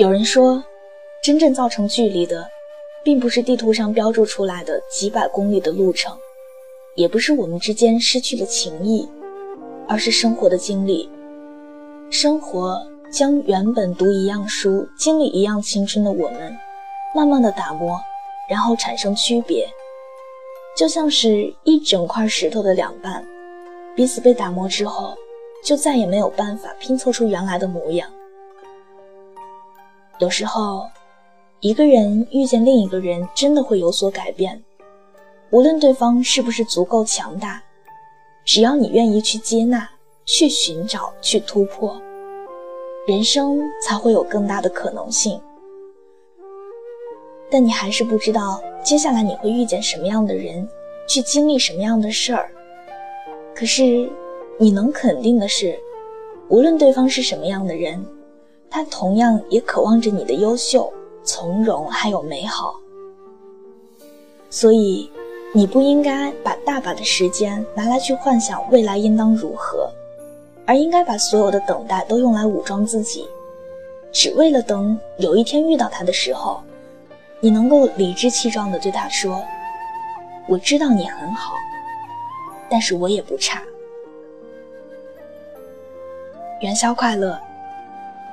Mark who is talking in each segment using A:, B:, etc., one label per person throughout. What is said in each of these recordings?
A: 有人说，真正造成距离的，并不是地图上标注出来的几百公里的路程，也不是我们之间失去了情谊，而是生活的经历。生活将原本读一样书、经历一样青春的我们，慢慢的打磨，然后产生区别，就像是一整块石头的两半，彼此被打磨之后，就再也没有办法拼凑出原来的模样。有时候，一个人遇见另一个人，真的会有所改变。无论对方是不是足够强大，只要你愿意去接纳、去寻找、去突破，人生才会有更大的可能性。但你还是不知道接下来你会遇见什么样的人，去经历什么样的事儿。可是，你能肯定的是，无论对方是什么样的人。他同样也渴望着你的优秀、从容还有美好，所以你不应该把大把的时间拿来去幻想未来应当如何，而应该把所有的等待都用来武装自己，只为了等有一天遇到他的时候，你能够理直气壮地对他说：“我知道你很好，但是我也不差。”元宵快乐。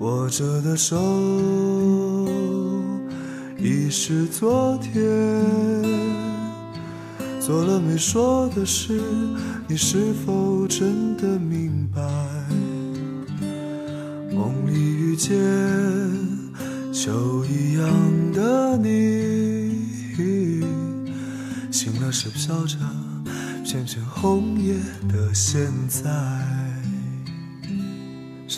B: 握着的手已是昨天，做了没说的事，你是否真的明白？梦里遇见秋一样的你，醒了是飘着片片红叶的现在。